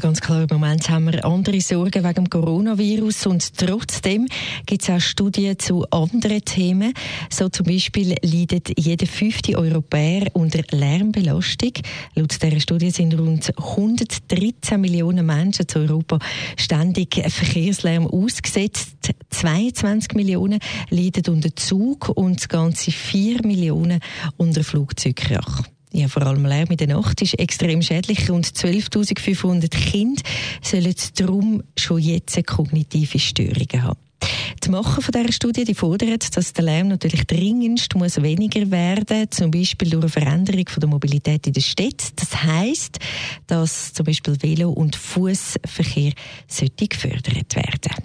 Ganz klar, im Moment haben wir andere Sorgen wegen dem Coronavirus und trotzdem gibt es auch Studien zu anderen Themen. So zum Beispiel leidet jeder fünfte Europäer unter Lärmbelastung. Laut dieser Studie sind rund 113 Millionen Menschen zu Europa ständig Verkehrslärm ausgesetzt. 22 Millionen leiden unter Zug und ganze 4 Millionen unter Flugzeugkrach. Ja, vor allem Lärm in der Nacht ist extrem schädlich. und 12.500 Kinder sollen darum schon jetzt kognitive Störungen haben. Die Macher von dieser Studie die fordern, dass der Lärm natürlich dringendst muss weniger werden, zum Beispiel durch eine Veränderung von der Mobilität in der Stadt. Das heisst, dass zum Beispiel Velo- und Fußverkehr gefördert werden.